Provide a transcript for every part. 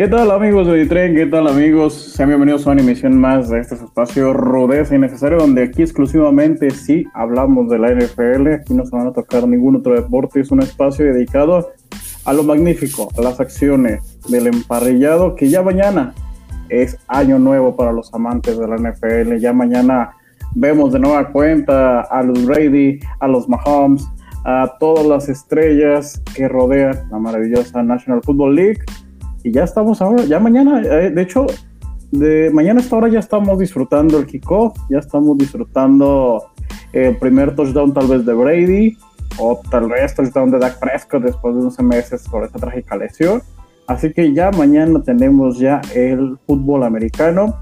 ¿Qué tal amigos de Ditren? ¿Qué tal amigos? Sean bienvenidos a una emisión más de este espacio Rudeza Innecesario, donde aquí exclusivamente sí hablamos de la NFL. Aquí no se van a tocar ningún otro deporte. Es un espacio dedicado a lo magnífico, a las acciones del emparrillado, que ya mañana es año nuevo para los amantes de la NFL. Ya mañana vemos de nueva cuenta a los Brady, a los Mahomes, a todas las estrellas que rodean la maravillosa National Football League y ya estamos ahora, ya mañana, eh, de hecho, de mañana a esta hora ya estamos disfrutando el kickoff, ya estamos disfrutando el primer touchdown tal vez de Brady, o tal vez touchdown de Dak Prescott después de 11 meses por esta trágica lesión. Así que ya mañana tenemos ya el fútbol americano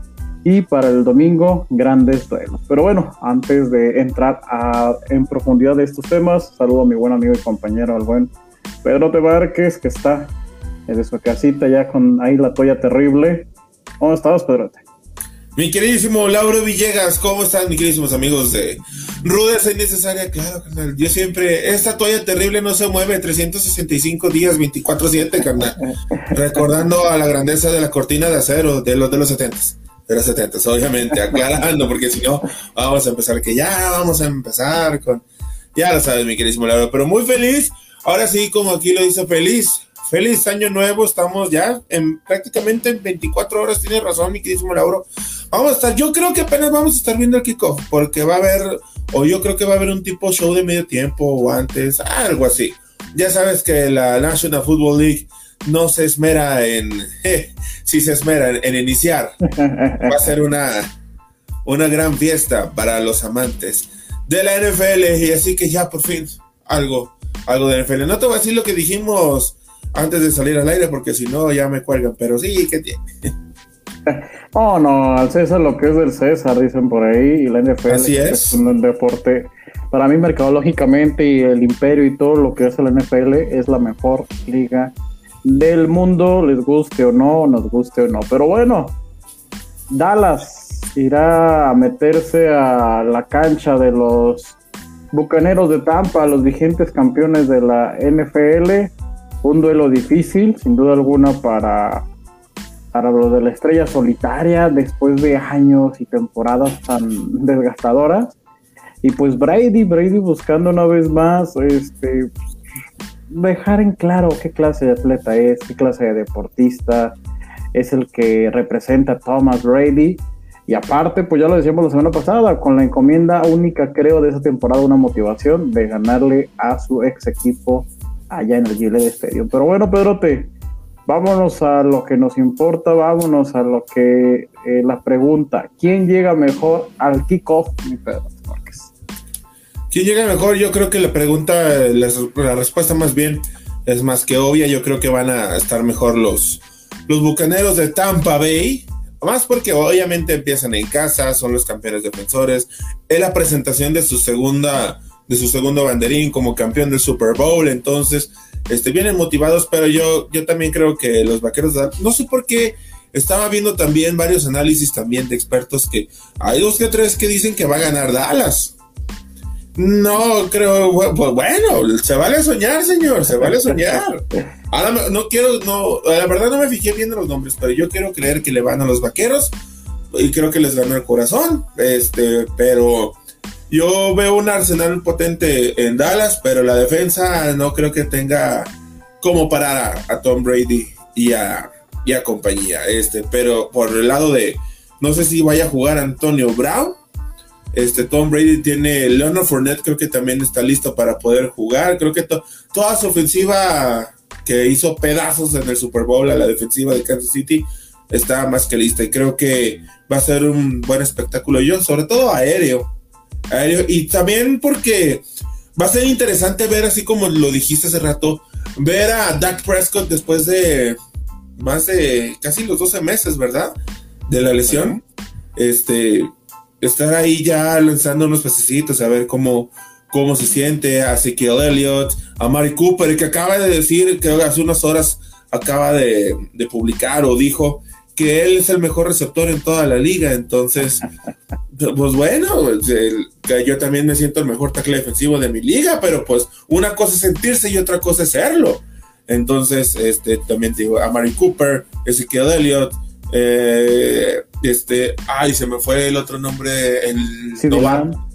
y para el domingo grandes duelos. Pero bueno, antes de entrar a, en profundidad de estos temas, saludo a mi buen amigo y compañero, al buen Pedro Márquez, que está de su casita ya con ahí la toalla terrible. ¿Cómo estás, Pedrote? Mi queridísimo Lauro Villegas, ¿cómo están, mis queridísimos amigos de Rudeza Innecesaria? Claro, carnal. Yo siempre, esta toalla terrible no se mueve 365 días, 24-7, carnal. Recordando a la grandeza de la cortina de acero de los de los 70 de los 70 obviamente, aclarando, porque si no, vamos a empezar, que ya vamos a empezar con, ya lo sabes, mi queridísimo Lauro, pero muy feliz. Ahora sí, como aquí lo dice feliz, Feliz año nuevo, estamos ya en prácticamente en 24 horas, tiene razón mi queridísimo Lauro. Vamos a estar, yo creo que apenas vamos a estar viendo el kickoff, porque va a haber, o yo creo que va a haber un tipo show de medio tiempo o antes, algo así. Ya sabes que la National Football League no se esmera en, si se esmera en, iniciar. Va a ser una, una gran fiesta para los amantes de la NFL y así que ya por fin algo, algo de NFL. No te voy a decir lo que dijimos antes de salir al aire, porque si no ya me cuelgan, pero sí, ¿qué tiene? Oh, no, al César lo que es del César, dicen por ahí, y la NFL Así es. un deporte. Para mí, mercadológicamente y el imperio y todo lo que hace la NFL es la mejor liga del mundo, les guste o no, nos guste o no. Pero bueno, Dallas irá a meterse a la cancha de los Bucaneros de Tampa, los vigentes campeones de la NFL un duelo difícil, sin duda alguna, para, para de la estrella solitaria después de años y temporadas tan desgastadoras. Y pues Brady, Brady buscando una vez más este, dejar en claro qué clase de atleta es, qué clase de deportista es el que representa a Thomas Brady. Y aparte, pues ya lo decíamos la semana pasada, con la encomienda única, creo, de esa temporada, una motivación de ganarle a su ex equipo allá en el Gillette Stadium. Pero bueno, Pedrote, vámonos a lo que nos importa, vámonos a lo que eh, la pregunta, ¿quién llega mejor al kickoff, mi Pedro ¿Quién llega mejor? Yo creo que la pregunta, la, respuesta más bien es más que obvia, yo creo que van a estar mejor los, los Bucaneros de Tampa Bay. Más porque obviamente empiezan en casa, son los campeones defensores. Es la presentación de su segunda de su segundo banderín como campeón del Super Bowl, entonces este, vienen motivados, pero yo, yo también creo que los vaqueros, no sé por qué, estaba viendo también varios análisis también de expertos que hay dos que tres que dicen que va a ganar Dallas. No, creo, bueno, se vale soñar, señor, se vale soñar. Ahora no quiero, no, la verdad no me fijé bien en los nombres, pero yo quiero creer que le van a los vaqueros y creo que les ganó el corazón, este, pero yo veo un arsenal potente en Dallas, pero la defensa no creo que tenga como parar a, Tom Brady y a, y a, compañía. Este, pero por el lado de, no sé si vaya a jugar Antonio Brown. Este, Tom Brady tiene Leonard Fournette, creo que también está listo para poder jugar. Creo que toda su ofensiva que hizo pedazos en el Super Bowl a la defensiva de Kansas City está más que lista. Y creo que va a ser un buen espectáculo. Yo, sobre todo aéreo y también porque va a ser interesante ver, así como lo dijiste hace rato, ver a Dak Prescott después de más de casi los 12 meses, ¿verdad? De la lesión. Este, estar ahí ya lanzando unos pececitos, a ver cómo, cómo se siente, a Ezekiel Elliott, a Mari Cooper, que acaba de decir que hace unas horas acaba de, de publicar o dijo que él es el mejor receptor en toda la liga, entonces pues bueno, pues, yo también me siento el mejor tackle defensivo de mi liga, pero pues una cosa es sentirse y otra cosa es serlo. Entonces, este, también te digo, a Mary Cooper, Ezekiel Elliott, eh, este, ay, se me fue el otro nombre, el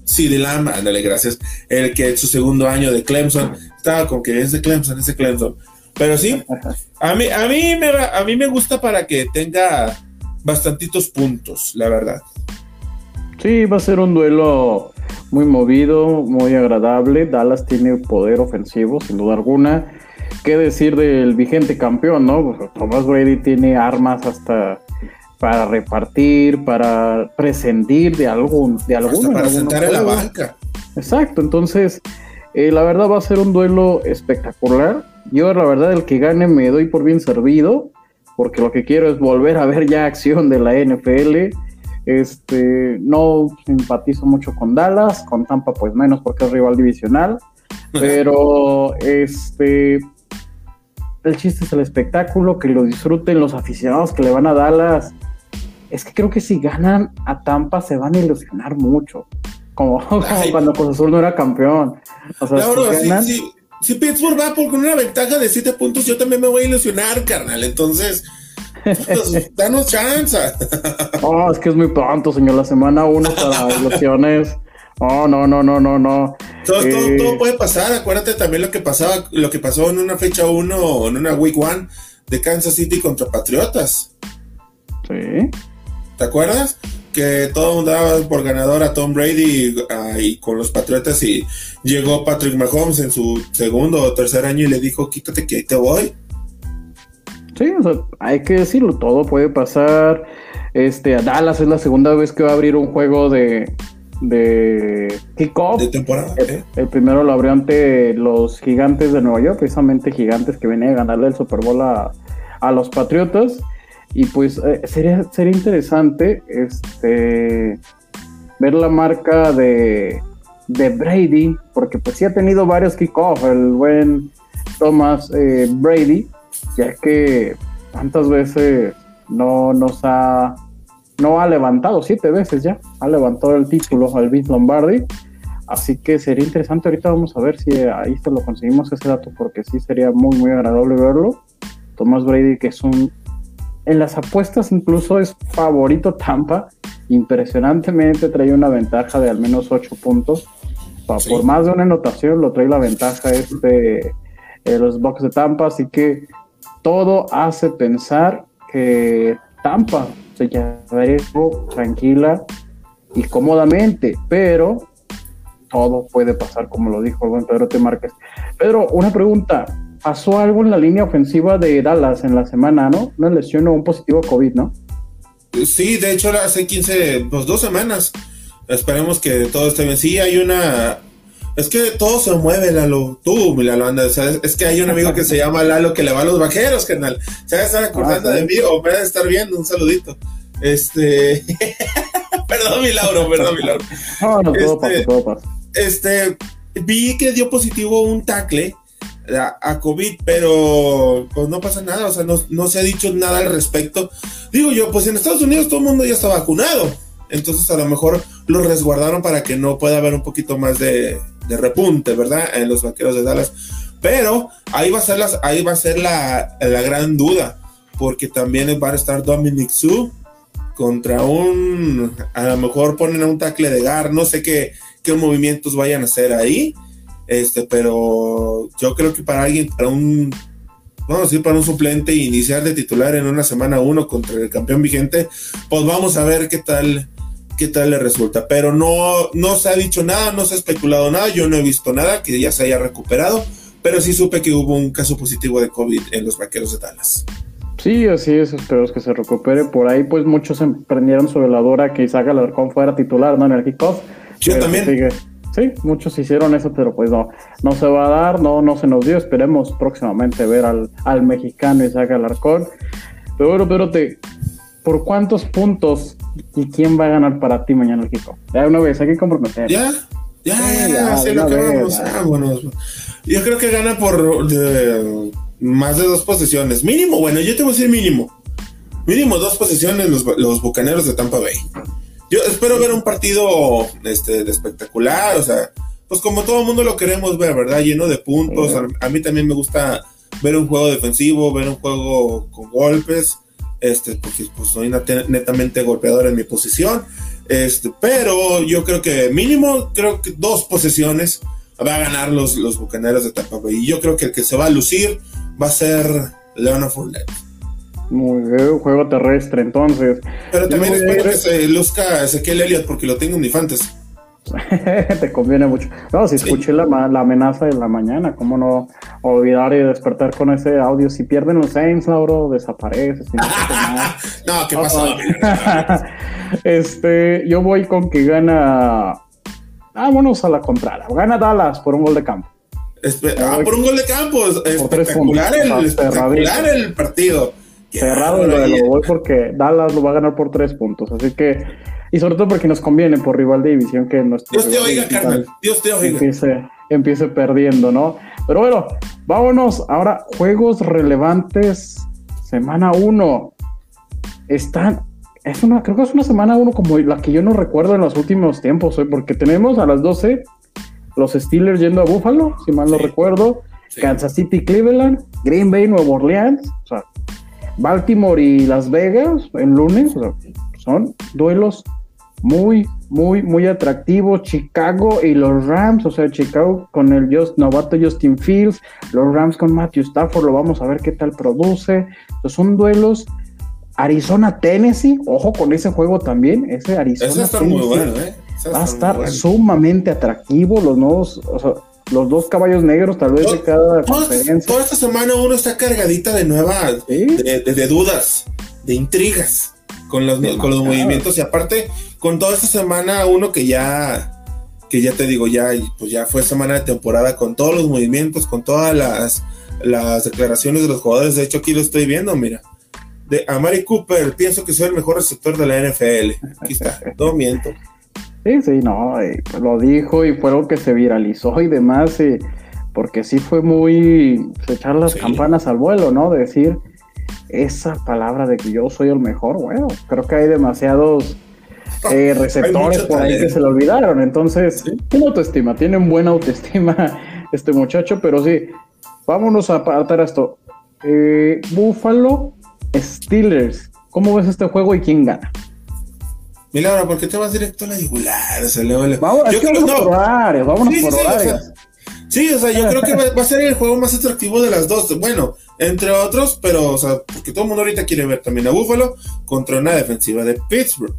Sí, de Lama, ándale, gracias. El que en su segundo año de Clemson estaba con que es de Clemson, es de Clemson. Pero sí, a mí, a mí me a mí me gusta para que tenga bastantitos puntos, la verdad. Sí, va a ser un duelo muy movido, muy agradable. Dallas tiene poder ofensivo, sin duda alguna. ¿Qué decir del vigente campeón, no? Pues, Thomas Brady tiene armas hasta para repartir, para prescindir de algún, de alguno. para sentar en la banca. Exacto, entonces eh, la verdad va a ser un duelo espectacular. Yo la verdad el que gane me doy por bien servido, porque lo que quiero es volver a ver ya acción de la NFL. Este, no simpatizo mucho con Dallas, con Tampa pues menos porque es rival divisional, pero este el chiste es el espectáculo, que lo disfruten los aficionados que le van a Dallas es que creo que si ganan a Tampa se van a ilusionar mucho. Como, cuando Cruz Azul no era campeón. O sea, si, Pittsburgh va por con una ventaja de 7 puntos, yo también me voy a ilusionar, carnal. Entonces, pues, danos chance. oh, es que es muy pronto, señor. La semana 1 para ilusiones. Oh, no, no, no, no, no. Todo, eh, todo, puede pasar. Acuérdate también lo que pasaba, lo que pasó en una fecha 1 o en una week 1 de Kansas City contra Patriotas. Sí. ¿Te acuerdas? Que todo mundo daba por ganador a Tom Brady ah, y, con los Patriotas y llegó Patrick Mahomes en su segundo o tercer año y le dijo, quítate que ahí te voy. Sí, o sea, hay que decirlo, todo puede pasar. Este, a Dallas es la segunda vez que va a abrir un juego de, de kickoff. De temporada. El, primero lo abrió ante los gigantes de Nueva York, precisamente gigantes que venían a ganarle el Super Bowl a, a los Patriotas. Y pues eh, sería, sería interesante este, ver la marca de, de Brady, porque pues sí ha tenido varios kickoffs, el buen Thomas eh, Brady, ya que tantas veces no nos ha no ha levantado siete veces ya, ha levantado el título al Vince Lombardi. Así que sería interesante. Ahorita vamos a ver si ahí se lo conseguimos ese dato, porque sí sería muy, muy agradable verlo. Thomas Brady, que es un en las apuestas incluso es favorito Tampa. Impresionantemente trae una ventaja de al menos 8 puntos. Por más de una anotación lo trae la ventaja este eh, los Bucks de Tampa. Así que todo hace pensar que Tampa se llevaría tranquila y cómodamente. Pero todo puede pasar, como lo dijo el buen Pedro T. Márquez. Pedro, una pregunta pasó algo en la línea ofensiva de Dallas en la semana, ¿no? Una lesión o un positivo COVID, ¿no? Sí, de hecho hace 15, pues dos semanas. Esperemos que todo esté bien. Sí, hay una... Es que todo se mueve, Lalo. Tú, Lalo, anda. es que hay un amigo que se llama Lalo que le va a los vaqueros, canal. Se va a estar acordando ah, de mí o me va a estar viendo. Un saludito. Este... perdón, mi Lauro, perdón, mi Lauro. No, no, todo pasa, este, todo pasa. Este... Vi que dio positivo un tackle a, COVID, pero pues no pasa nada, o sea, no, se ha dicho nada al respecto. Digo yo, pues en Estados Unidos todo el mundo ya está vacunado, entonces a lo mejor lo resguardaron para que no pueda haber un poquito más de, repunte, ¿verdad? En los vaqueros de Dallas. Pero ahí va a ser, las, ahí va a ser la, gran duda, porque también va a estar Dominic Su contra un, a lo mejor ponen a un tackle de gar, no sé qué, qué movimientos vayan a hacer ahí este, pero yo creo que para alguien, para un, vamos a decir, para un suplente iniciar de titular en una semana uno contra el campeón vigente, pues vamos a ver qué tal, qué tal le resulta. Pero no, no se ha dicho nada, no se ha especulado nada, yo no he visto nada que ya se haya recuperado, pero sí supe que hubo un caso positivo de COVID en los vaqueros de Dallas. Sí, así es, espero que se recupere. Por ahí, pues muchos emprendieron sobre la Dora que Isaac Alarcón fuera titular, ¿no? En el kickoff. Yo también. Sí, muchos hicieron eso, pero pues no, no se va a dar, no, no se nos dio. Esperemos próximamente ver al, al mexicano Isaac Alarcón. Pero bueno, pero te, ¿por cuántos puntos y quién va a ganar para ti mañana el Kiko? Ya una vez, hay que comprometer. Ya, ya, ya, ya, ya lo vamos. Ah, bueno, yo creo que gana por más de dos posiciones. Mínimo, bueno, yo te voy a decir mínimo. Mínimo dos posiciones los, los bucaneros de Tampa Bay. Yo espero ver un partido este, espectacular, o sea, pues como todo el mundo lo queremos ver, ¿verdad? Lleno de puntos. A, mí también me gusta ver un juego defensivo, ver un juego con golpes, este, porque pues, soy netamente golpeador en mi posición. Este, pero yo creo que mínimo, creo que dos posesiones va a ganar los, los bucaneros de Tampa Bay. Y yo creo que el que se va a lucir va a ser Leonard Fournette. Muy bien, juego terrestre, entonces. Pero también espero que se luzca Ezequiel Elliott porque lo tengo en mi fantasy. Te conviene mucho. No, si escuché la, la, amenaza de la mañana, ¿cómo no olvidar y despertar con ese audio? Si pierden los Saints, Lauro, desapareces. no, ¿qué pasó? este, yo voy con que gana. Vámonos a la contraria. Gana Dallas por un gol de campo. ah, por un gol de campo. Espectacular, el, espectacular el partido. Cerrado lo, voy porque Dallas lo va a ganar por tres puntos. Así que y sobre todo porque nos conviene por rival de división que nuestro. Dios te oiga, carnal. Dios te oiga. Empiece, empiece perdiendo, ¿no? Pero bueno, vámonos. Ahora, juegos relevantes. Semana 1. Están. Es una, creo que es una semana 1 como la que yo no recuerdo en los últimos tiempos, ¿eh? porque tenemos a las 12 los Steelers yendo a Buffalo, si mal no recuerdo. Kansas City, Cleveland, Green Bay, Nueva Orleans, o sea, Baltimore y Las Vegas el lunes. O sea, son duelos muy, muy, muy atractivo. Chicago y los Rams, o sea, Chicago con el just, novato Justin Fields, los Rams con Matthew Stafford, lo vamos a ver qué tal produce. son duelos. Arizona, Tennessee, ojo con ese juego también, ese Arizona. ¿eh? va a estar sumamente atractivo, los nuevos, o sea, los dos caballos negros, tal vez de cada conferencia. Toda esta semana uno está cargadita de nuevas, de dudas, de intrigas con los, con los movimientos. Y aparte con toda esta semana uno que ya que ya te digo ya pues ya fue semana de temporada con todos los movimientos con todas las las declaraciones de los jugadores. De hecho aquí lo estoy viendo mira. De Amari Cooper pienso que soy el mejor receptor de la NFL aquí está. No miento sí sí no pues lo dijo y fue algo que se viralizó y demás porque sí fue muy echar las campanas al vuelo no decir esa palabra de que yo soy el mejor, bueno, creo que hay demasiados eh, receptores por ahí que se lo olvidaron. Entonces, tiene autoestima, tiene buena autoestima este muchacho, pero sí, vámonos a apartar esto. Eh, Buffalo Steelers, ¿cómo ves este juego y quién gana? Milagro, ¿por qué te vas directo a la yugular? Vamos, yo creo, por horarios, vámonos por horarios. Sí, o sea, yo creo que va, a ser el juego más atractivo de las dos. Bueno, entre otros, pero, o sea, porque todo el mundo ahorita quiere ver también a Buffalo contra una defensiva de Pittsburgh.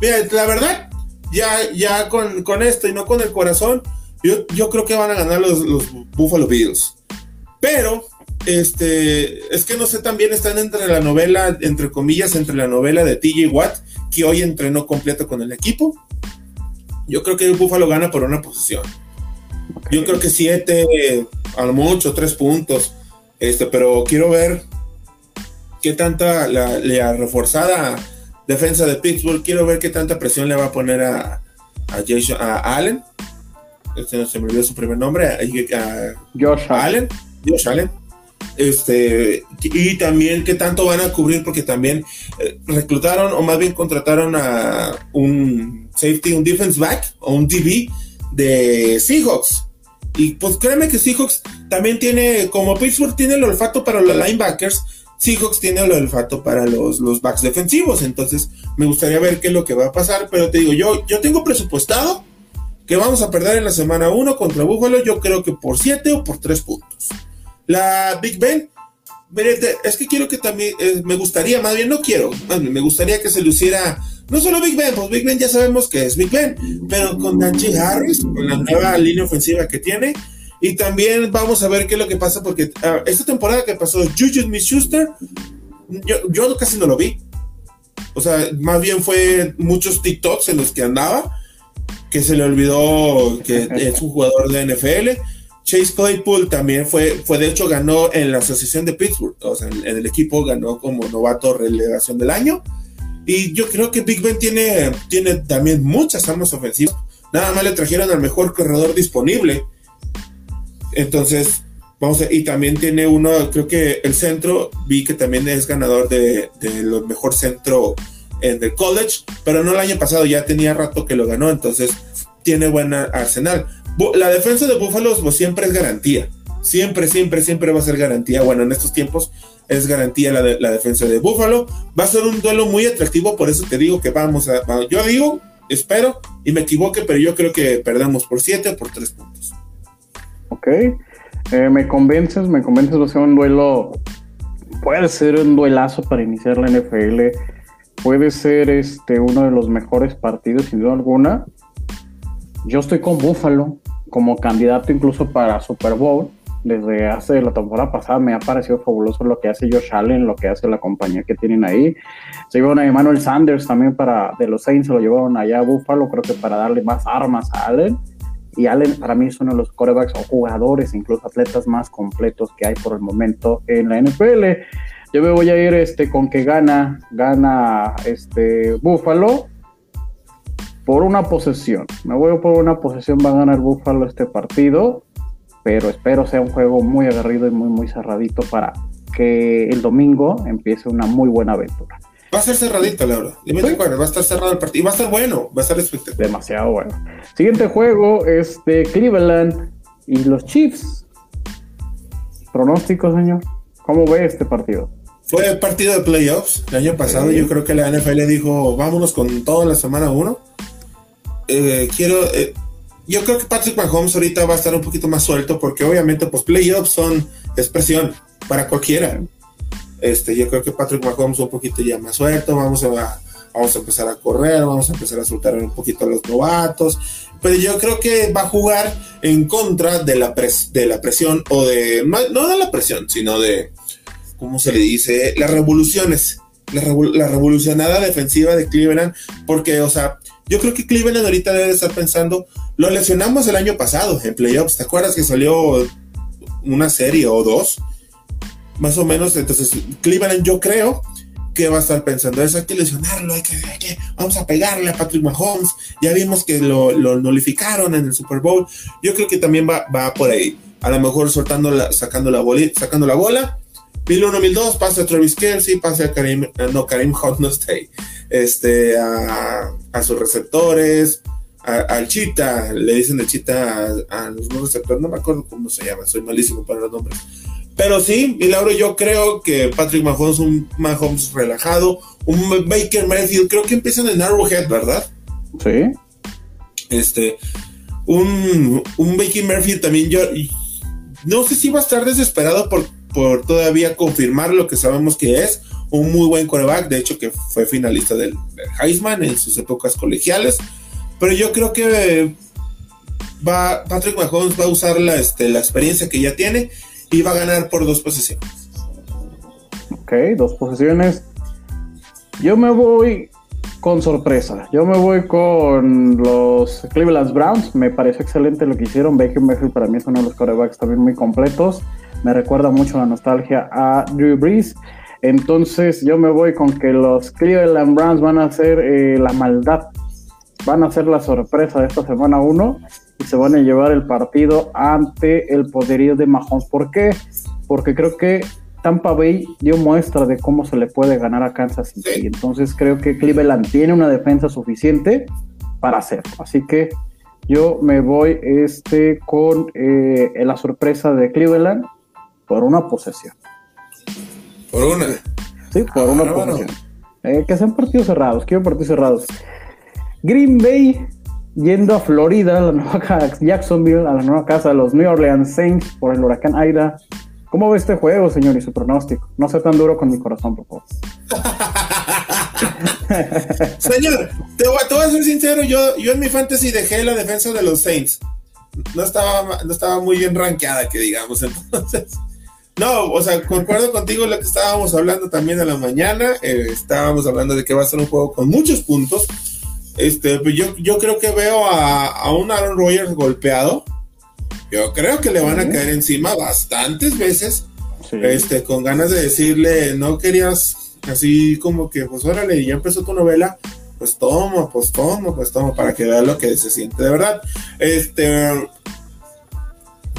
mira, la verdad, ya, ya con, esto y no con el corazón, yo, yo creo que van a ganar los, los Buffalo Bills. Pero, este, es que no sé, también están entre la novela, entre comillas, entre la novela de TJ Watt, que hoy entrenó completo con el equipo. Yo creo que el Buffalo gana por una posición. Yo creo que siete, a lo mucho, tres puntos. Este, pero quiero ver qué tanta la, reforzada defensa de Pittsburgh, quiero ver qué tanta presión le va a poner a, a, Allen. Este no se me olvidó su primer nombre, a, Josh Allen. Josh Allen. Este, y también qué tanto van a cubrir, porque también eh, reclutaron, o más bien contrataron a un safety, un defense back o un DB de Seahawks. Y pues créeme que Seahawks también tiene, como Pittsburgh tiene el olfato para los linebackers, Seahawks tiene el olfato para los, los backs defensivos. Entonces me gustaría ver qué es lo que va a pasar. Pero te digo, yo, yo tengo presupuestado que vamos a perder en la semana 1 contra Buffalo. Yo creo que por 7 o por 3 puntos. La Big Ben, es que quiero que también, eh, me gustaría, más bien no quiero, me gustaría que se luciera no solo Big Ben, pues Big Ben ya sabemos que es Big Ben, pero con Najee Harris, con la nueva línea ofensiva que tiene, y también vamos a ver qué es lo que pasa, porque ah, esta temporada que pasó Juju Smith-Schuster, yo, yo casi no lo vi. O sea, más bien fue muchos TikToks en los que andaba, que se le olvidó que es un jugador de NFL. Chase Claypool también fue, fue de hecho ganó en la asociación de Pittsburgh, o sea, en el equipo ganó como novato relegación del año. Y yo creo que Big Ben tiene, tiene también muchas armas ofensivas. Nada más le trajeron al mejor corredor disponible. Entonces, vamos a, y también tiene uno, creo que el centro, vi que también es ganador de, de lo mejor centro en el college, pero no el año pasado, ya tenía rato que lo ganó, entonces tiene buen arsenal. La defensa de Buffalo pues, siempre es garantía. siempre, siempre, siempre va a ser garantía. Bueno, en estos tiempos es garantía la, defensa de Buffalo. Va a ser un duelo muy atractivo, por eso te digo que vamos a. Yo digo, espero y me equivoque, pero yo creo que perdamos por 7 o por 3 puntos. Ok, eh, me convences, me convences, va a ser un duelo. Puede ser un duelazo para iniciar la NFL. Puede ser este uno de los mejores partidos, sin duda alguna. Yo estoy con Buffalo como candidato incluso para Super Bowl desde hace la temporada pasada me ha parecido fabuloso lo que hace Josh Allen, lo que hace la compañía que tienen ahí. Se llevaron a Emmanuel Sanders también para de los Saints, se lo llevaron allá a Buffalo, creo que para darle más armas a Allen. Y Allen para mí es uno de los quarterbacks o jugadores, incluso atletas más completos que hay por el momento en la NFL. Yo me voy a ir este, con que gana, gana este Buffalo por una posesión. Me voy por una posesión, va a ganar Buffalo este partido pero espero sea un juego muy agarrido y muy, muy cerradito para que el domingo empiece una muy buena aventura. Va a ser cerradito, Laura. va a estar cerrado el partido. Va a estar bueno, va a estar espectacular. Demasiado bueno. Siguiente juego es de Cleveland y los Chiefs. Pronóstico, señor. ¿Cómo ve este partido? Fue el partido de playoffs el año pasado. Yo creo que la NFL dijo, vámonos con todo la semana 1. Eh, quiero, eh, yo creo que Patrick Mahomes ahorita va a estar un poquito más suelto porque obviamente pues playoffs son expresión para cualquiera. Este, yo creo que Patrick Mahomes un poquito ya más suelto, vamos a, vamos a empezar a correr, vamos a empezar a soltar un poquito a los novatos, pero yo creo que va a jugar en contra de la, de la presión o de, no de la presión, sino de, ¿cómo se le dice? Las revoluciones, la, la revolucionada defensiva de Cleveland, porque, o sea, yo creo que Cleveland ahorita debe estar pensando, lo lesionamos el año pasado en playoffs, ¿te acuerdas que salió una serie o dos? Más o menos, entonces Cleveland yo creo que va a estar pensando eso, hay que lesionarlo, hay que, vamos a pegarle a Patrick Mahomes, ya vimos que lo, lo nulificaron en el Super Bowl, yo creo que también va, va por ahí, a lo mejor soltando la, sacando la sacando la bola, 1001, 1002, pase a Travis Kelsey, pase a Karim, no, Karim Hunt no está ahí, este, a, a sus receptores, al Chita, le dicen el Chita a, los nuevos receptores, no me acuerdo cómo se llama, soy malísimo para los nombres. Pero sí, y Lauro, yo creo que Patrick Mahomes, un Mahomes relajado, un Baker Mayfield, creo que empiezan en Arrowhead, ¿verdad? Sí. Este, un, un Baker Mayfield también, yo no sé si va a estar desesperado por, por todavía confirmar lo que sabemos que es, un muy buen quarterback, de hecho que fue finalista del, Heisman en sus épocas colegiales, pero yo creo que va, Patrick Mahomes va a usar la, este, la experiencia que ya tiene y va a ganar por dos posiciones. Ok, dos posiciones. Yo me voy con sorpresa. Yo me voy con los Cleveland Browns. Me parece excelente lo que hicieron. Baker Mayfield para mí es uno de los quarterbacks también muy completos. Me recuerda mucho la nostalgia a Drew Brees. Entonces yo me voy con que los Cleveland Browns van a hacer eh, la maldad, van a hacer la sorpresa de esta semana 1 y se van a llevar el partido ante el poderío de Mahomes. ¿Por qué? Porque creo que Tampa Bay dio muestra de cómo se le puede ganar a Kansas City. Entonces creo que Cleveland tiene una defensa suficiente para hacerlo. Así que yo me voy este, con eh, la sorpresa de Cleveland por una posesión. Por una. Sí, por una ah, eh, que sean partidos cerrados, quiero partidos cerrados. Green Bay yendo a Florida, a la nueva Jacksonville, a la nueva casa de los New Orleans Saints por el huracán Aida. ¿Cómo ve este juego, señor, y su pronóstico? No sea tan duro con mi corazón, por favor. señor, te voy, te voy, a ser sincero, yo, yo en mi fantasy dejé la defensa de los Saints. No estaba, no estaba muy bien rankeada, que digamos, entonces no, o sea, concuerdo contigo lo que estábamos hablando también a la mañana. Eh, estábamos hablando de que va a ser un juego con muchos puntos. Este, pues yo, yo creo que veo a, un Aaron Rodgers golpeado. Yo creo que le van a caer encima bastantes veces. Este, con ganas de decirle, no querías así como que, pues órale, ya empezó tu novela, pues toma, pues toma, pues toma, para que vea lo que se siente de verdad. Este,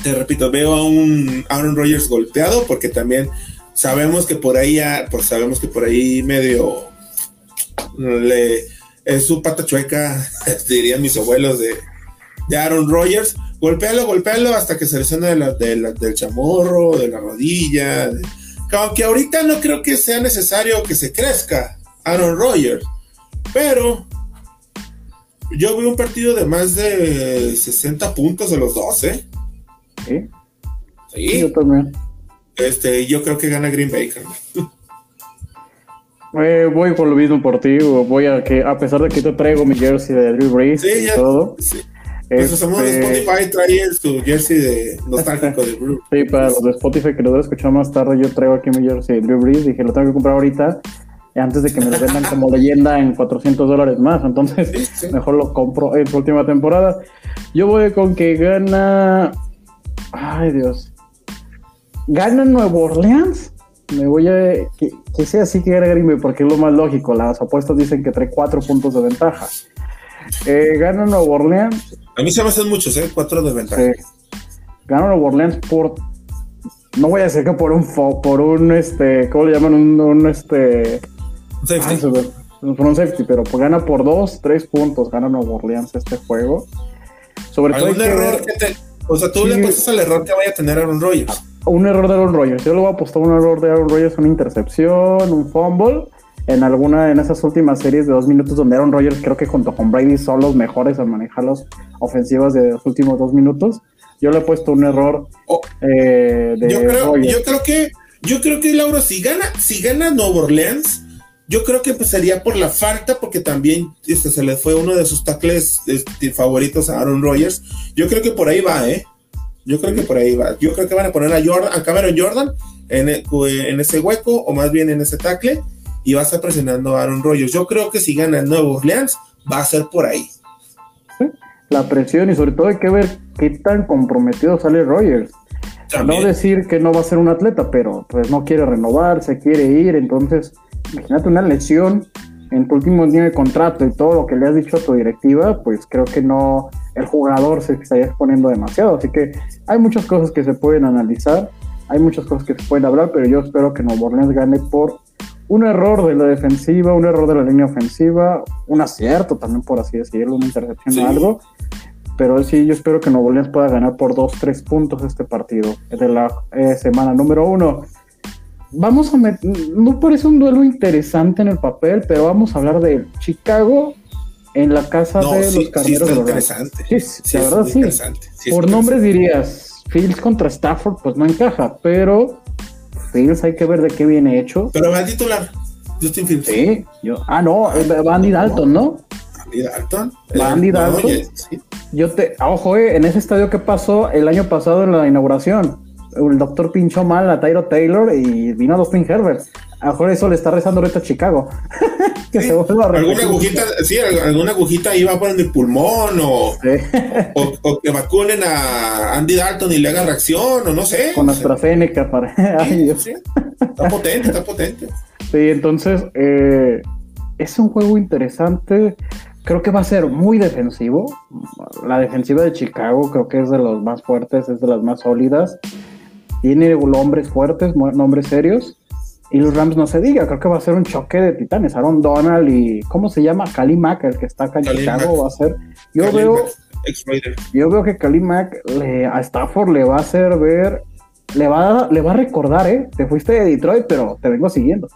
te repito, veo a un Aaron Rodgers golpeado porque también sabemos que por ahí, pues sabemos que por ahí medio le es su pata chueca, dirían mis abuelos de, de Aaron Rodgers. Golpealo, golpealo hasta que se lesione del chamorro, de la rodilla. Aunque ahorita no creo que sea necesario que se crezca Aaron Rodgers. Pero yo vi un partido de más de 60 puntos de los dos, ¿eh? Sí. Sí. Yo también. Este, yo creo que gana Green Bay. Eh, voy por lo mismo por ti, voy a que, a pesar de que te traigo mi jersey de Drew Brees y todo. Sí. Pues este... de Spotify trae tu jersey de nostálgico de Drew. Sí, para los de Spotify que lo a escuchar más tarde, yo traigo aquí mi jersey de Drew Brees. Dije, lo tengo que comprar ahorita antes de que me lo vendan como leyenda en 400 dólares más. Entonces, mejor lo compro en su última temporada. Yo voy con que gana. Ay, Dios. Gana Nuevo Orleans me voy a. Que, sea así que Green porque es lo más lógico. Las apuestas dicen que trae cuatro puntos de ventaja. Eh, gana Nuevo Orleans. A mí se me hacen muchos, ¿eh? Cuatro de ventaja. Gana Nuevo Orleans por. No voy a decir que por un por un este. ¿Cómo le llaman? Un, este. Safety. por un safety, pero pues gana por dos, tres puntos. Gana Nuevo Orleans este juego. Sobre todo. error que te. O sea, tú le apuestas al error que vaya a tener Aaron Rodgers un error de Aaron Rodgers. Yo le voy a apostar un error de Aaron Rodgers, una intercepción, un fumble. En alguna, en esas últimas series de dos minutos donde Aaron Rodgers creo que junto con Brady son los mejores al manejar las ofensivas de los últimos dos minutos. Yo le he puesto un error oh, eh, de yo creo, yo creo que, yo creo que Laura, si gana, si gana Nueva Orleans, yo creo que empezaría por la falta, porque también este, se le fue uno de sus tackles este, favoritos a Aaron Rodgers. Yo creo que por ahí va, ¿eh? Yo creo que por ahí va. Yo creo que van a poner a, Jordan, a Cameron Jordan en, e, en ese hueco, o más bien en ese tackle, y va a estar presionando a Aaron Rodgers. Yo creo que si gana el Nuevo Orleans, va a ser por ahí. La presión, y sobre todo hay que ver qué tan comprometido sale Rodgers. No decir que no va a ser un atleta, pero pues no quiere renovar, se quiere ir, entonces imagínate una lesión en tu último día de contrato y todo lo que le has dicho a tu directiva, pues creo que no, el jugador se estaría exponiendo demasiado. Así que hay muchas cosas que se pueden analizar, hay muchas cosas que se pueden hablar, pero yo espero que Nuevo Orleans gane por un error de la defensiva, un error de la línea ofensiva, un acierto también, por así decirlo, una intercepción o algo. Pero sí, yo espero que Nuevo Orleans pueda ganar por dos, tres puntos este partido de la eh, semana número uno vamos a meter, no parece un duelo interesante en el papel, pero vamos a hablar de Chicago en la casa de los carneros de los interesante. Sí, la verdad sí. Por nombres dirías, Fields contra Stafford, pues no encaja, pero Fields hay que ver de qué viene hecho. Pero va a titular, Justin Fields. Sí, yo, ah, no, va Andy Dalton, ¿no? Andy Dalton. Va Andy Dalton. Yo te, ojo, eh, en ese estadio que pasó el año pasado en la inauguración el doctor pinchó mal a Tyro Taylor y vino a Dustin Herbert. A lo mejor eso le está rezando ahorita a Chicago. que se vuelva a alguna agujita, sí, alguna agujita iba a poner el pulmón o, o, que vacunen a Andy Dalton y le haga reacción o no sé. Con AstraZeneca para. Está potente, está potente. Sí, entonces eh, es un juego interesante. Creo que va a ser muy defensivo. La defensiva de Chicago creo que es de los más fuertes, es de las más sólidas tiene hombres fuertes, nombres serios. Y los Rams no se diga, creo que va a ser un choque de titanes. Aaron Donald y, ¿cómo se llama? Kali Mack, el que está acá en Chicago, va a ser. Yo veo. yo veo que Kali Mack a Stafford le va a hacer ver. Le va, le va a recordar, ¿eh? Te fuiste de Detroit, pero te vengo siguiendo.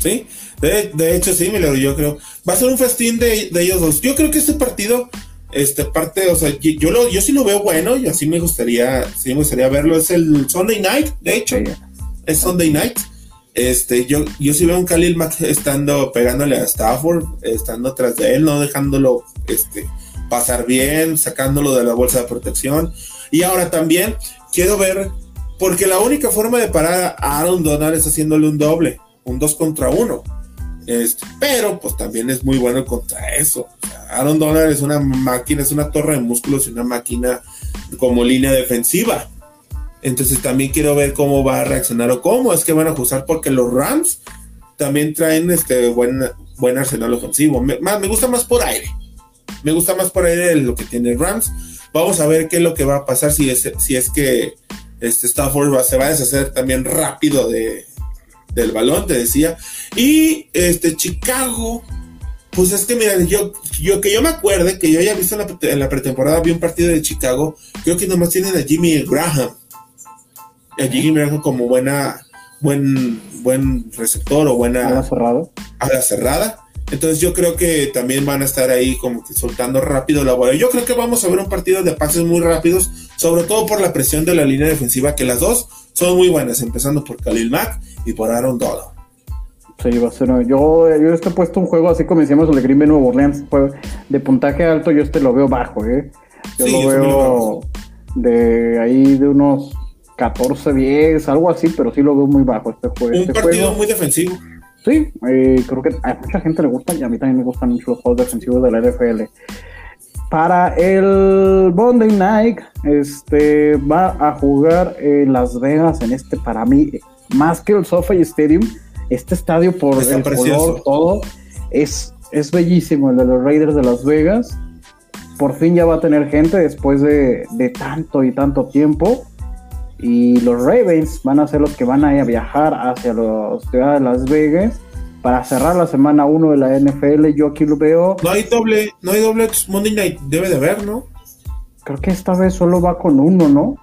sí, de, hecho, sí, me yo creo. Va a ser un festín de, de ellos dos. Yo creo que este partido este parte, o sea, yo, lo, yo sí lo veo bueno y así me gustaría, sí me gustaría verlo. Es el Sunday Night, de hecho, es Sunday Night. Este, yo, yo sí veo a un Khalil Mack estando pegándole a Stafford, estando atrás de él, no dejándolo este, pasar bien, sacándolo de la bolsa de protección. Y ahora también quiero ver, porque la única forma de parar a Aaron Donald es haciéndole un doble, un dos contra uno. Este, pero pues también es muy bueno contra eso. Aaron Donald es una máquina, es una torre de músculos y una máquina como línea defensiva. Entonces también quiero ver cómo va a reaccionar o cómo es que van a ajustar porque los Rams también traen este buen, buen arsenal ofensivo. Me, me gusta más por aire. Me gusta más por aire lo que tiene Rams. Vamos a ver qué es lo que va a pasar si es, si es que este Stafford se va a deshacer también rápido de, del balón, te decía. Y este Chicago, Pues es que, mira, yo, yo que yo me acuerde que yo haya visto en la, en la pretemporada, vi un partido de Chicago, creo que nomás tienen a Jimmy Graham. A Jimmy Graham como buena, buen, buen receptor o buena. A la cerrada. A la cerrada. Entonces yo creo que también van a estar ahí como que soltando rápido la bola. Yo creo que vamos a ver un partido de pases muy rápidos, sobre todo por la presión de la línea defensiva, que las dos son muy buenas, empezando por Khalil Mack y por Aaron Donald. Sí, va a ser. Yo, yo este he puesto un juego así como decíamos el de Green Bay Nuevo Orleans, de puntaje alto, yo este lo veo bajo, ¿eh? Yo lo veo de ahí de unos 14-10, algo así, pero sí lo veo muy bajo este juego. Un este partido muy defensivo. Sí, eh, creo que a mucha gente le gusta y a mí también me gustan mucho los juegos defensivos de la NFL. Para el Monday Night, este va a jugar en Las Vegas en este para mí más que el SoFi Stadium, este estadio por el color todo es es bellísimo el de los Raiders de Las Vegas. Por fin ya va a tener gente después de, de tanto y tanto tiempo y los Ravens van a ser los que van a viajar hacia la ciudad de Las Vegas para cerrar la semana 1 de la NFL. Yo aquí lo veo. No hay doble, no hay doble Monday Night, debe de haber, ¿no? Creo que esta vez solo va con uno, ¿no?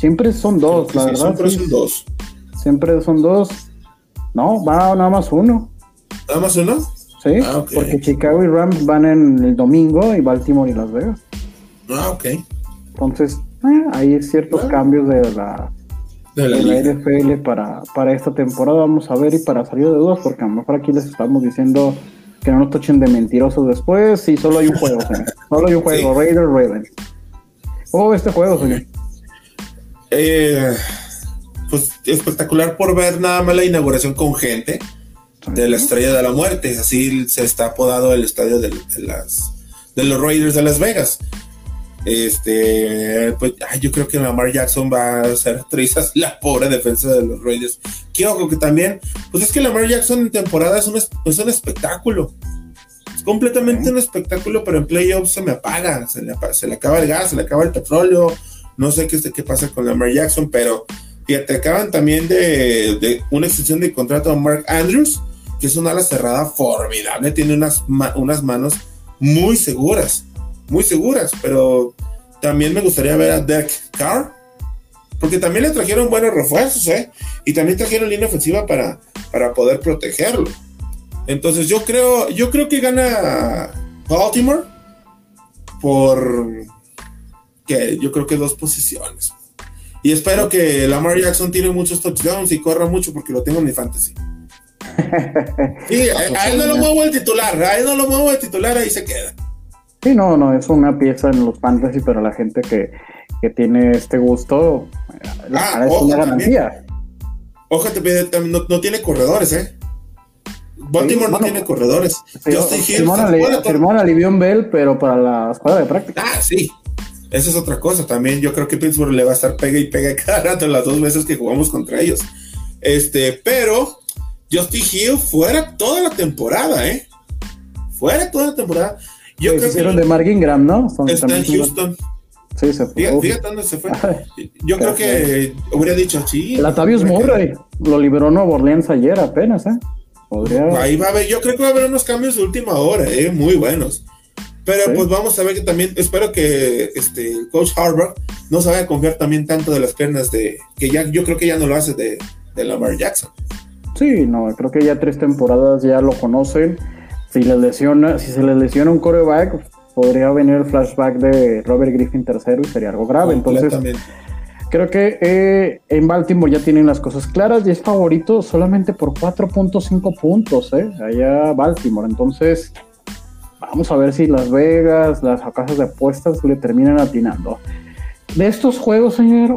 Siempre son dos, la verdad. Siempre son dos. Siempre son dos. No, va nada más uno. ¿Nada más uno? Sí, ah, porque Chicago y Rams van en el domingo y Baltimore y Las Vegas. Ah, ok. Entonces, eh, hay ciertos cambios de la, de la, NFL para, para esta temporada. Vamos a ver y para salir de dudas, porque a lo mejor aquí les estamos diciendo que no nos tochen de mentirosos después. Y solo hay un juego, Solo hay un juego, Raiders Ravens. ¿Cómo ve este juego, señor? Eh, pues espectacular por ver nada más la inauguración con gente de la Estrella de la Muerte. Así se está apodado el estadio de, de las, de los Raiders de Las Vegas. Este, pues yo creo que Lamar Jackson va a hacer trizas la pobre defensa de los Raiders. Que ojo que también, pues es que Lamar Jackson en temporada es un, es un espectáculo. Es completamente un espectáculo, pero en playoffs se me apaga, se le, se le, acaba el gas, se le acaba el petróleo. No sé qué, qué pasa con Lamar Jackson, pero fíjate, acaban también de, de una extensión de contrato a Mark Andrews, que es una ala cerrada formidable, tiene unas, unas manos muy seguras muy seguras, pero también me gustaría ver a Derek Carr, porque también le trajeron buenos refuerzos, ¿eh? Y también trajeron línea ofensiva para, para poder protegerlo. Entonces yo creo, yo creo que gana Baltimore por que yo creo que dos posiciones. Y espero que Lamar Jackson tiene muchos touchdowns y corra mucho porque lo tengo en mi fantasy. Sí, a, él no lo muevo el titular, a él no lo muevo el titular, ahí se queda. Sí, no, no, es una pieza en los fantasy, pero la gente que, que tiene este gusto ah, es una garantía. Ojo, no, no, tiene corredores, ¿eh? Baltimore no tiene corredores. Firmó a Livion Bell, pero para la escuadra de práctica. Ah, sí. Esa es otra cosa también. Yo creo que Pittsburgh le va a estar pega y pega cada rato las dos veces que jugamos contra ellos. Este, pero Justin Hill fuera toda la temporada, ¿eh? Fuera toda la temporada. Yo creo hicieron de Mark Ingram, ¿no? está en Houston. Sí, se fue. Fíjate, dónde se fue. Yo creo que hubiera dicho sí. Latavius Murray lo liberó Nuevo Orleans ayer apenas, ¿eh? Podría... Ahí va a haber, yo creo que va a haber unos cambios de última hora, ¿eh? Muy buenos. Pero pues vamos a ver que también, espero que este coach Harvard no se vaya a confiar también tanto de las piernas de, que ya, yo creo que ya no lo hace de, de Lamar Jackson. Sí, no, creo que ya tres temporadas ya lo conocen si les lesiona, si se les lesiona un coreback, podría venir el flashback de Robert Griffin tercero y sería algo grave. Entonces, creo que eh, en Baltimore ya tienen las cosas claras y es favorito solamente por 4.5 puntos, ¿eh? Allá Baltimore. Entonces, vamos a ver si Las Vegas, las casas de apuestas le terminan atinando. De estos juegos, señor,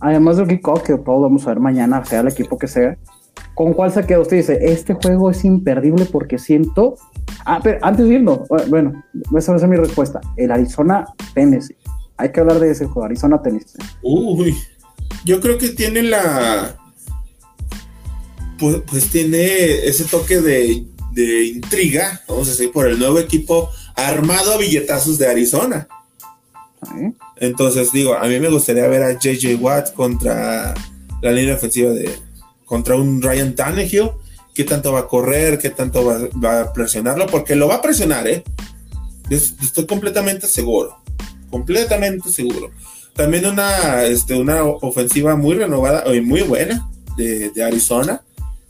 además del kickoff, que todos vamos a ver mañana, sea el equipo que sea, ¿Con cuál se queda? Usted dice, este juego es imperdible porque siento. Ah, pero antes de irnos, bueno, esa va a ser mi respuesta. El Arizona Tennessee. Hay que hablar de ese juego, Arizona Tennessee. Uy, yo creo que tiene la. Pues, pues tiene ese toque de, de, intriga, vamos a decir, por el nuevo equipo armado a billetazos de Arizona. Entonces, digo, a mí me gustaría ver a JJ Watt contra la línea ofensiva de, contra un Ryan Tannehill qué tanto va a correr, qué tanto va, a presionarlo, porque lo va a presionar, ¿eh? Estoy completamente seguro, completamente seguro. También una, este, una ofensiva muy renovada y muy buena de, Arizona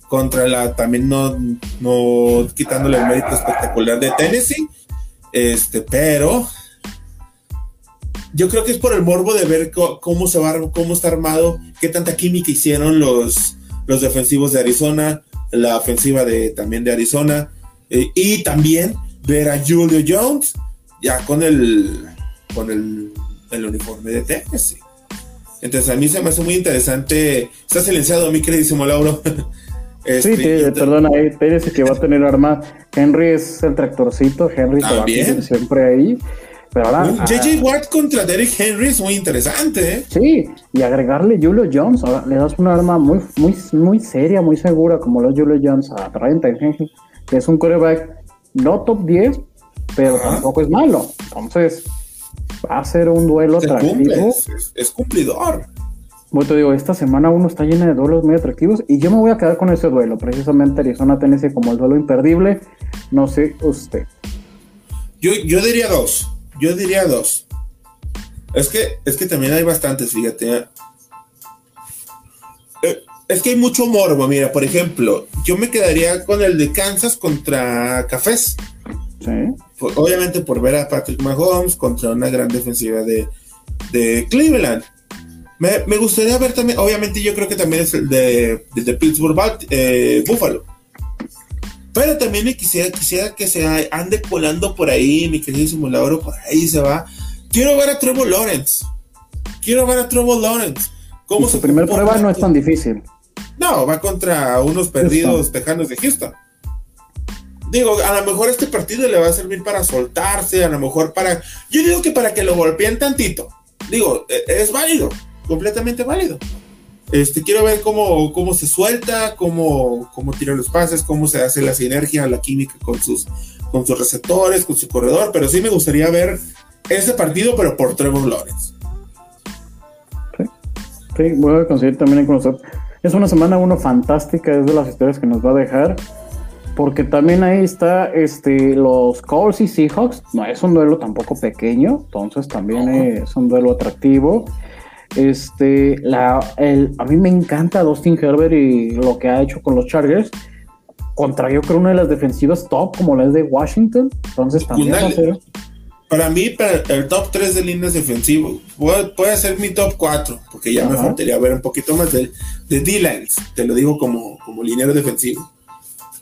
contra la también no, no quitándole el mérito espectacular de Tennessee, este, pero yo creo que es por el morbo de ver cómo se va, cómo está armado, qué tanta química hicieron los, los defensivos de Arizona, la ofensiva de también de Arizona, eh, y también ver a Julio Jones ya con el con el, uniforme de Tennessee. Entonces a mí se me hace muy interesante. Está silenciado mi queridísimo Lauro. Este, sí, perdona, ahí Tennessee que va a tener arma. Henry es el tractorcito, Henry se va a siempre ahí. Un JJ Watt contra Derrick Henry es muy interesante, ¿eh? Sí, y agregarle Julio Jones, ahora le das una arma muy, muy, muy seria, muy segura, como lo es Julio Jones a Ryan Tannehill, que es un quarterback no top 10, pero tampoco es malo. Entonces, va a ser un duelo atractivo. es, cumplidor. Bueno, te digo, esta semana uno está llena de duelos muy atractivos y yo me voy a quedar con ese duelo, precisamente Arizona Tennessee como el duelo imperdible. No sé usted. Yo, yo diría dos. Yo diría dos. Es que, es que también hay bastantes, fíjate. Eh, es que hay mucho morbo. Mira, por ejemplo, yo me quedaría con el de Kansas contra Cafés. Sí. Obviamente por ver a Patrick Mahomes contra una gran defensiva de, Cleveland. Me, gustaría ver también, obviamente yo creo que también es el de, Pittsburgh eh, Buffalo. Pero también me quisiera, quisiera que se ande colando por ahí, mi querido simulador, por ahí se va. Quiero ver a Trevor Lawrence. Quiero ver a Trevor Lawrence. ¿Cómo su primera prueba no es tan difícil. No, va contra unos perdidos tejanos de Houston. Digo, a lo mejor este partido le va a servir para soltarse, a lo mejor para. Yo digo que para que lo golpeen tantito. Digo, e, es válido, completamente válido. Este, quiero ver cómo, cómo se suelta, cómo, cómo tira los pases, cómo se hace la sinergia, la química con sus, con sus receptores, con su corredor, pero sí me gustaría ver ese partido, pero por Trevor Lawrence. Sí, voy a conseguir también conocer. Es una semana uno fantástica, es de las historias que nos va a dejar, porque también ahí está este, los Colts y Seahawks, no es un duelo tampoco pequeño, entonces también es un duelo atractivo. Este, la, el, a mí me encanta Dustin Herbert y lo que ha hecho con los Chargers. Contra yo creo una de las defensivas top como la es de Washington. Entonces también Para mí, para el top 3 de líneas defensivas, puede, ser mi top 4, porque ya me faltaría ver un poquito más de, de D-Lines, te lo digo como, como liniero defensivo.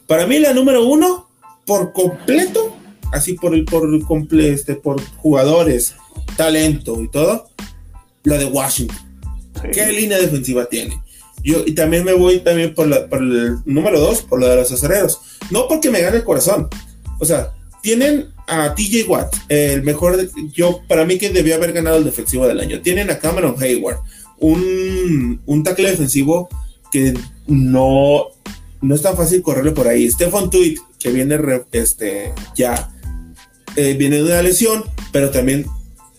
Para mí, la número 1, por completo, así por el por, este, por jugadores, talento y todo, la de Washington. ¿Qué línea defensiva tiene? Yo, y también me voy también por, la, por el número dos, por la de los acereros. No porque me gane el corazón. O sea, tienen a TJ Watt, el mejor, yo, para mí que debió haber ganado el defensivo del año. Tienen a Cameron Hayward, un, un tackle defensivo que no, no es tan fácil correrle por ahí. Stefan Tweet, que viene este, ya, eh, viene de una lesión, pero también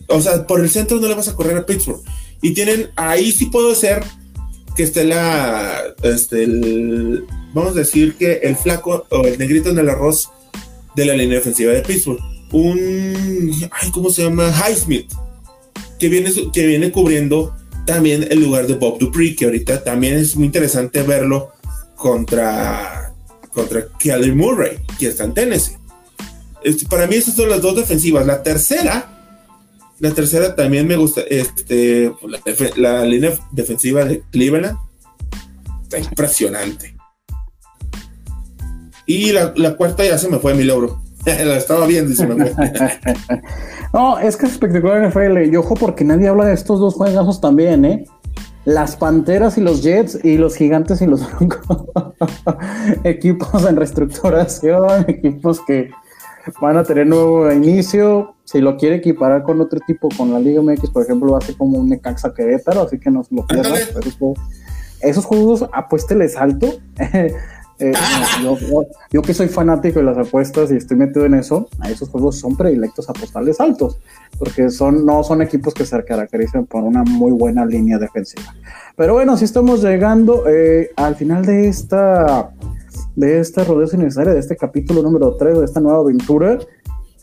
o sea, por el centro no le vas a correr a Pittsburgh. Y tienen, ahí sí puedo ser que esté la, este, el, vamos a decir que el flaco o el negrito en el arroz de la línea defensiva de Pittsburgh. Un, ay, ¿cómo se llama? Highsmith, que viene, que viene cubriendo también el lugar de Bob Dupree, que ahorita también es muy interesante verlo contra, contra Kelly Murray, que está en Tennessee. Este, para mí esas son las dos defensivas. La tercera la tercera también me gusta, este, la, línea defensiva de Cleveland está impresionante. Y la, cuarta ya se me fue mi logro. la estaba viendo y se me no, es que es espectacular NFL. Y ojo, porque nadie habla de estos dos juegos también, ¿eh? Las Panteras y los Jets y los Gigantes y los equipos en reestructuración, equipos que van a tener nuevo inicio. Si lo quiere equiparar con otro tipo, con la Liga MX, por ejemplo, va a ser como un Necaxa Querétaro, así que no se lo pierdan. Esos, juegos, apuésteles alto. Eh, yo, que soy fanático de las apuestas y estoy metido en eso, a esos juegos son predilectos apostarles altos, porque son, no son equipos que se caracterizan por una muy buena línea defensiva. Pero bueno, si estamos llegando eh, al final de esta de esta rodeza innecesaria, de este capítulo número 3 de esta nueva aventura.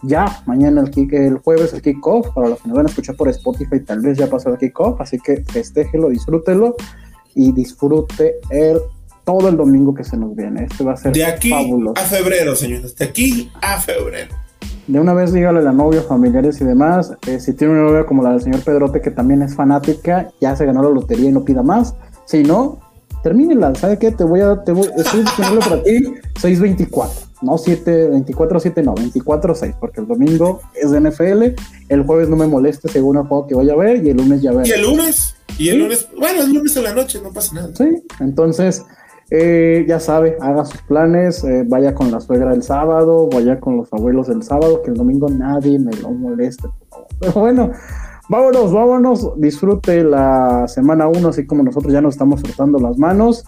Ya, mañana el, kick, el jueves el kickoff, para los que nos van a escuchar por Spotify, tal vez ya pasó el kickoff, así que festéjelo, disfrútelo y disfrute el, todo el domingo que se nos viene. Este va a ser de aquí a febrero, señores, de aquí a febrero. De una vez dígale a la novia, familiares y demás, eh, si tiene una novia como la del señor Pedrote, que también es fanática, ya se ganó la lotería y no pida más. Si no, termínela, ¿sabe qué? Te voy a, te voy, estoy disponible para ti 624, no 7, 24, 7, no, 24, 6, porque el domingo es de NFL, el jueves no me moleste según el juego que vaya a ver y el lunes ya ver. ¿Y el lunes? Y el lunes, bueno, el lunes a la noche, no pasa nada. Sí, entonces, eh, ya sabe, haga sus planes, eh, vaya con la suegra el sábado, vaya con los abuelos el sábado, que el domingo nadie me lo moleste, por favor. Pero bueno, Vámonos, vámonos, disfrute la semana 1, así como nosotros ya nos estamos frotando las manos.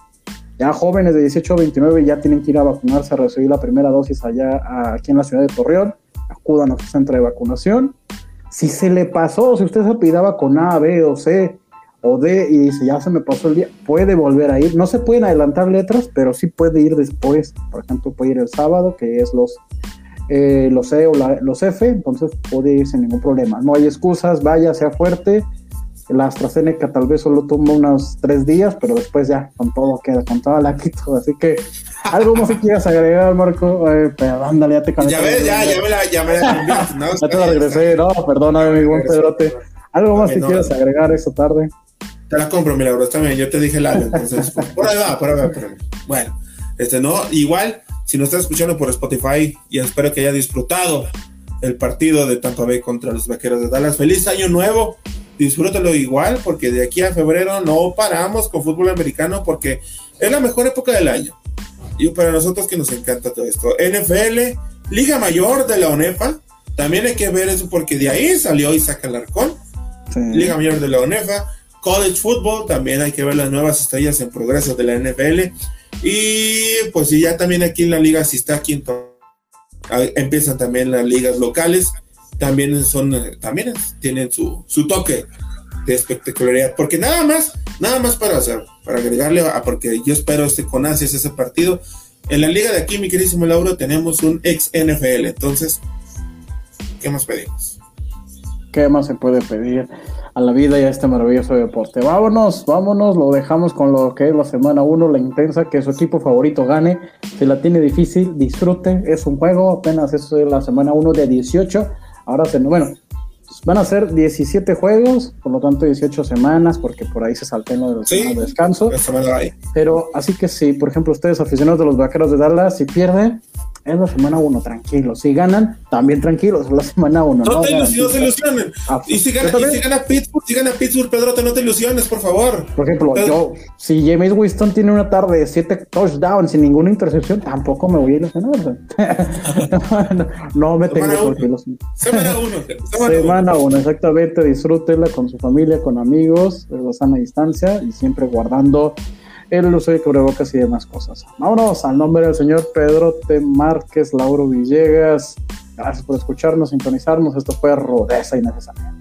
Ya jóvenes de 18 a 29 ya tienen que ir a vacunarse, a recibir la primera dosis allá aquí en la ciudad de Torreón. Acudan a su centro de vacunación. Si se le pasó, si usted se pidaba con A, B o C o D y dice ya se me pasó el día, puede volver a ir. No se pueden adelantar letras, pero sí puede ir después. Por ejemplo, puede ir el sábado, que es los eh, los E o los F, entonces puede ir sin ningún problema. No hay excusas, vaya, sea fuerte. La AstraZeneca tal vez solo toma unos tres días, pero después ya con todo queda, con toda la quito. Así que algo más que quieras agregar, Marco. Eh, pero ándale, ya te Ya ves, ya, ya me la, ya me la ¿no? ya te la regresé, no, perdóname, mi buen Pedrote. Algo más que quieras agregar esta tarde. Te la compro, mi Laura, también. Yo te dije la entonces. por ahí va, por ahí va, por ahí va. Bueno, este no, igual si nos está escuchando por Spotify, y espero que haya disfrutado el partido de Tampa Bay contra los Vaqueros de Dallas. Feliz año nuevo. Disfrútalo igual, porque de aquí a febrero no paramos con fútbol americano, porque es la mejor época del año. Y para nosotros que nos encanta todo esto. NFL, Liga Mayor de la ONEFA. También hay que ver eso porque de ahí salió Isaac Alarcón. Liga Mayor de la ONEFA. College Football, también hay que ver las nuevas estrellas en progreso de la NFL. Y pues si ya también aquí en la liga, si está aquí empiezan también las ligas locales, también son, también tienen su, su toque de espectacularidad, porque nada más, nada más para hacer, para agregarle a, porque yo espero este con ansias ese partido. En la liga de aquí, mi queridísimo Lauro, tenemos un ex NFL, entonces, ¿qué más pedimos? ¿Qué más se puede pedir? a la vida y a este maravilloso deporte. Vámonos, vámonos, lo dejamos con lo que es la semana 1, la intensa, que su equipo favorito gane. Si la tiene difícil, disfrute, es un juego, apenas es la semana 1 de 18. Ahora, se, bueno, van a ser 17 juegos, por lo tanto 18 semanas, porque por ahí se salten lo de sí, descanso. Pero así que si, por ejemplo, ustedes aficionados de los vaqueros de Dallas, si pierden, es la semana 1, tranquilo. Si ganan, también tranquilos, es la semana 1. No, te ilusionen. Ah, y, si gana, y si gana Pittsburgh, si gana Pittsburgh, Pedro, no te ilusiones, por favor. Por ejemplo, yo, si James Winston tiene una tarde de 7 touchdowns sin ninguna intercepción, tampoco me voy a ilusionar. no, me tengo por qué Semana 1. Semana 1, exactamente. Disfrútela con su familia, con amigos, de la sana distancia y siempre guardando el uso de cubrebocas y demás cosas. Vámonos al nombre del señor Pedro T. Márquez, Lauro Villegas. Gracias por escucharnos, sintonizarnos. Esto fue Rodeza Innecesaria.